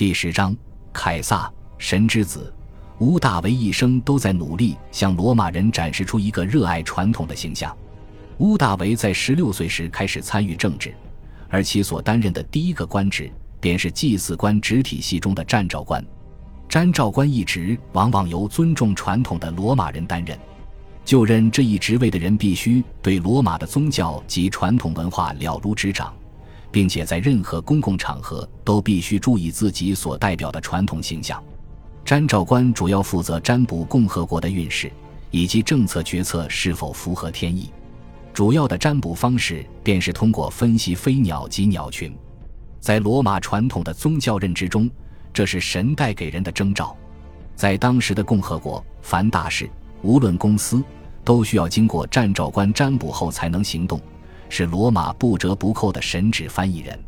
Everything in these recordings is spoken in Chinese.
第十章，凯撒，神之子。屋大维一生都在努力向罗马人展示出一个热爱传统的形象。屋大维在十六岁时开始参与政治，而其所担任的第一个官职便是祭祀官职体系中的占兆官。占兆官一职往往由尊重传统的罗马人担任。就任这一职位的人必须对罗马的宗教及传统文化了如指掌，并且在任何公共场合都必须注意自己所代表的传统形象。占兆官主要负责占卜共和国的运势以及政策决策是否符合天意。主要的占卜方式便是通过分析飞鸟及鸟群。在罗马传统的宗教认知中，这是神带给人的征兆。在当时的共和国，凡大事。无论公司，都需要经过占兆官占卜后才能行动，是罗马不折不扣的神职翻译人。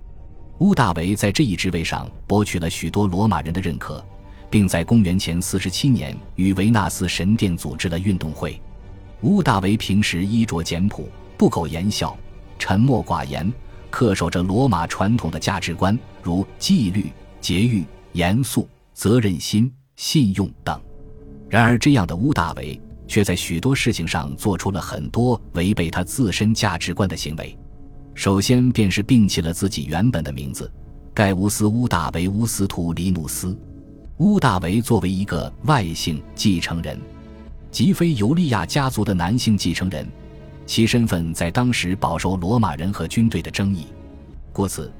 乌大维在这一职位上博取了许多罗马人的认可，并在公元前四十七年与维纳斯神殿组织了运动会。乌大维平时衣着简朴，不苟言笑，沉默寡言，恪守着罗马传统的价值观，如纪律、节欲、严肃、责任心、信用等。然而，这样的乌大维却在许多事情上做出了很多违背他自身价值观的行为。首先，便是摒弃了自己原本的名字——盖乌斯·乌大维·乌斯图里努斯。乌大维作为一个外姓继承人，即非尤利亚家族的男性继承人，其身份在当时饱受罗马人和军队的争议。故此，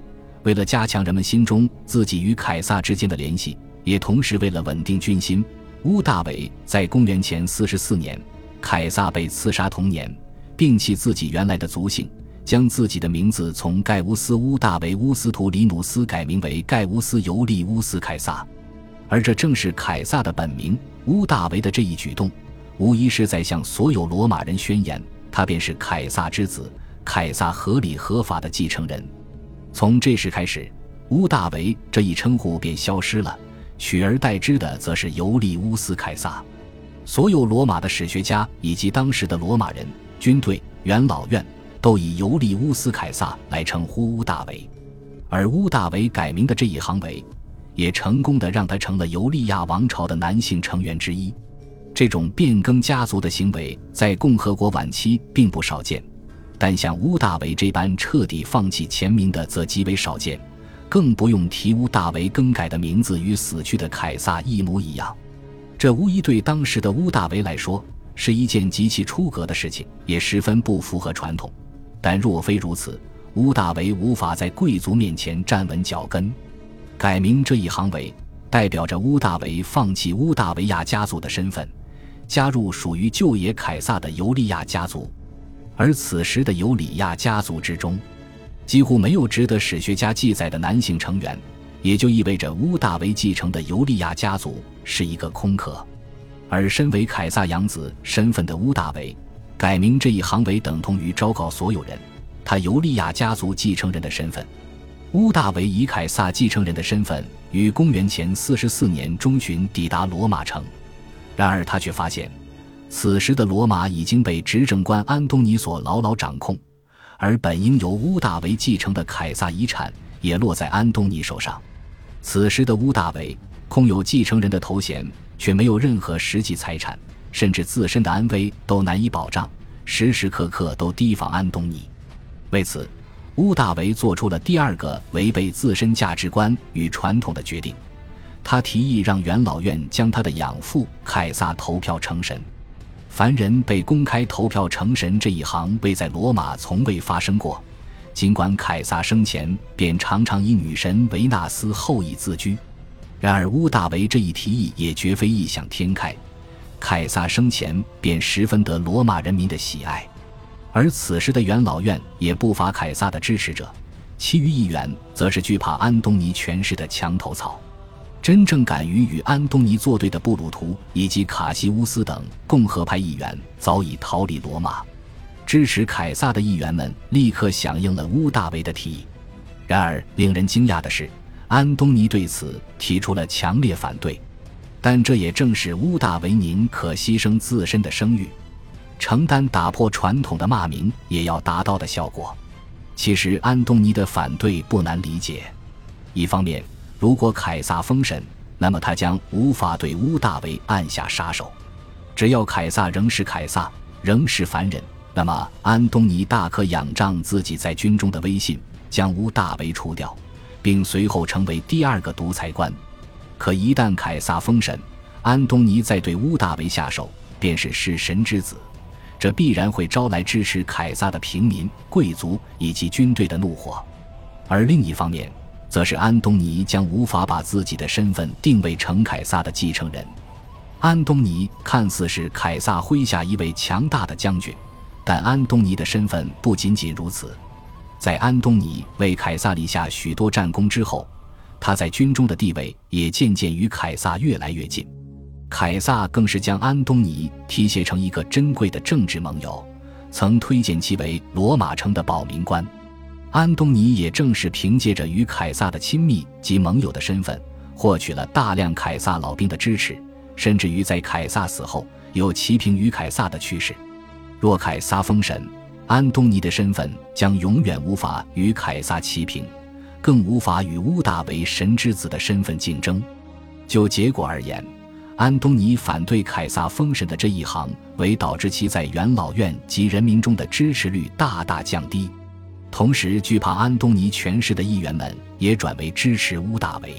为了加强人们心中自己与凯撒之间的联系，也同时为了稳定军心。乌大维在公元前四十四年，凯撒被刺杀同年，摒弃自己原来的族姓，将自己的名字从盖乌斯·乌大维·乌斯图里努斯改名为盖乌斯·尤利乌斯·凯撒，而这正是凯撒的本名。乌大维的这一举动，无疑是在向所有罗马人宣言，他便是凯撒之子，凯撒合理合法的继承人。从这时开始，乌大维这一称呼便消失了。取而代之的则是尤利乌斯·凯撒。所有罗马的史学家以及当时的罗马人、军队、元老院都以尤利乌斯·凯撒来称呼乌大维，而乌大维改名的这一行为，也成功的让他成了尤利亚王朝的男性成员之一。这种变更家族的行为在共和国晚期并不少见，但像乌大维这般彻底放弃前名的则极为少见。更不用提乌大维更改的名字与死去的凯撒一模一样，这无疑对当时的乌大维来说是一件极其出格的事情，也十分不符合传统。但若非如此，乌大维无法在贵族面前站稳脚跟。改名这一行为代表着乌大维放弃乌大维亚家族的身份，加入属于旧爷凯撒的尤利亚家族，而此时的尤里亚家族之中。几乎没有值得史学家记载的男性成员，也就意味着乌大维继承的尤利亚家族是一个空壳。而身为凯撒养子身份的乌大维，改名这一行为等同于昭告所有人，他尤利亚家族继承人的身份。乌大维以凯撒继承人的身份，于公元前四十四年中旬抵达罗马城。然而他却发现，此时的罗马已经被执政官安东尼所牢牢掌控。而本应由乌大维继承的凯撒遗产也落在安东尼手上。此时的乌大维空有继承人的头衔，却没有任何实际财产，甚至自身的安危都难以保障，时时刻刻都提防安东尼。为此，乌大维做出了第二个违背自身价值观与传统的决定：他提议让元老院将他的养父凯撒投票成神。凡人被公开投票成神这一行，未在罗马从未发生过。尽管凯撒生前便常常以女神维纳斯后裔自居，然而乌大维这一提议也绝非异想天开。凯撒生前便十分得罗马人民的喜爱，而此时的元老院也不乏凯撒的支持者，其余议员则是惧怕安东尼权势的墙头草。真正敢于与安东尼作对的布鲁图以及卡西乌斯等共和派议员早已逃离罗马，支持凯撒的议员们立刻响应了乌大维的提议。然而，令人惊讶的是，安东尼对此提出了强烈反对。但这也正是乌大维宁可牺牲自身的声誉，承担打破传统的骂名也要达到的效果。其实，安东尼的反对不难理解，一方面。如果凯撒封神，那么他将无法对乌大维按下杀手。只要凯撒仍是凯撒，仍是凡人，那么安东尼大可仰仗自己在军中的威信，将乌大维除掉，并随后成为第二个独裁官。可一旦凯撒封神，安东尼再对乌大维下手，便是弑神之子，这必然会招来支持凯撒的平民、贵族以及军队的怒火。而另一方面，则是安东尼将无法把自己的身份定位成凯撒的继承人。安东尼看似是凯撒麾下一位强大的将军，但安东尼的身份不仅仅如此。在安东尼为凯撒立下许多战功之后，他在军中的地位也渐渐与凯撒越来越近。凯撒更是将安东尼提携成一个珍贵的政治盟友，曾推荐其为罗马城的保民官。安东尼也正是凭借着与凯撒的亲密及盟友的身份，获取了大量凯撒老兵的支持，甚至于在凯撒死后有齐平于凯撒的趋势。若凯撒封神，安东尼的身份将永远无法与凯撒齐平，更无法与乌大为神之子的身份竞争。就结果而言，安东尼反对凯撒封神的这一行为导致其在元老院及人民中的支持率大大降低。同时，惧怕安东尼权势的议员们也转为支持乌大维，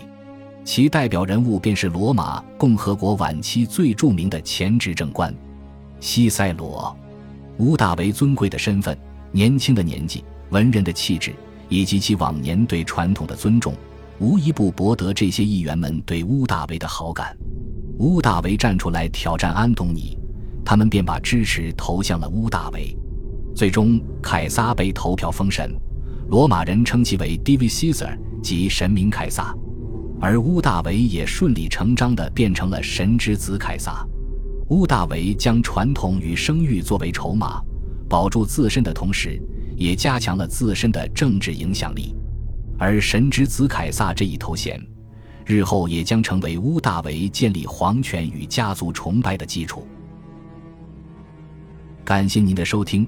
其代表人物便是罗马共和国晚期最著名的前执政官西塞罗。乌大维尊贵的身份、年轻的年纪、文人的气质，以及其往年对传统的尊重，无一不博得这些议员们对乌大维的好感。乌大维站出来挑战安东尼，他们便把支持投向了乌大维。最终，凯撒被投票封神，罗马人称其为 Divi Caesar，即神明凯撒，而乌大维也顺理成章地变成了神之子凯撒。乌大维将传统与声誉作为筹码，保住自身的同时，也加强了自身的政治影响力。而神之子凯撒这一头衔，日后也将成为乌大维建立皇权与家族崇拜的基础。感谢您的收听。